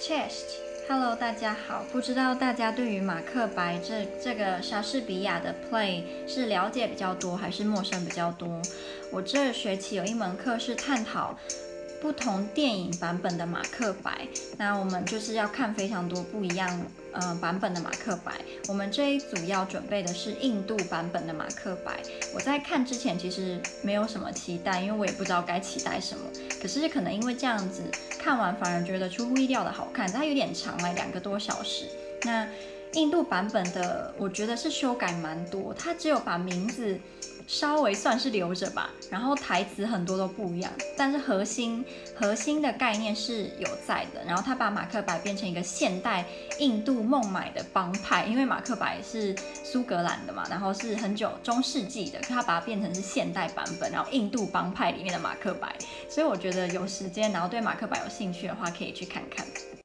Chest，Hello，大家好。不知道大家对于马克白这这个莎士比亚的 play 是了解比较多，还是陌生比较多？我这学期有一门课是探讨。不同电影版本的马克白，那我们就是要看非常多不一样呃版本的马克白。我们这一组要准备的是印度版本的马克白。我在看之前其实没有什么期待，因为我也不知道该期待什么。可是可能因为这样子看完，反而觉得出乎意料的好看。它有点长了，两个多小时。那印度版本的，我觉得是修改蛮多，它只有把名字。稍微算是留着吧，然后台词很多都不一样，但是核心核心的概念是有在的。然后他把马克白变成一个现代印度孟买的帮派，因为马克白是苏格兰的嘛，然后是很久中世纪的，他把它变成是现代版本，然后印度帮派里面的马克白。所以我觉得有时间，然后对马克白有兴趣的话，可以去看看。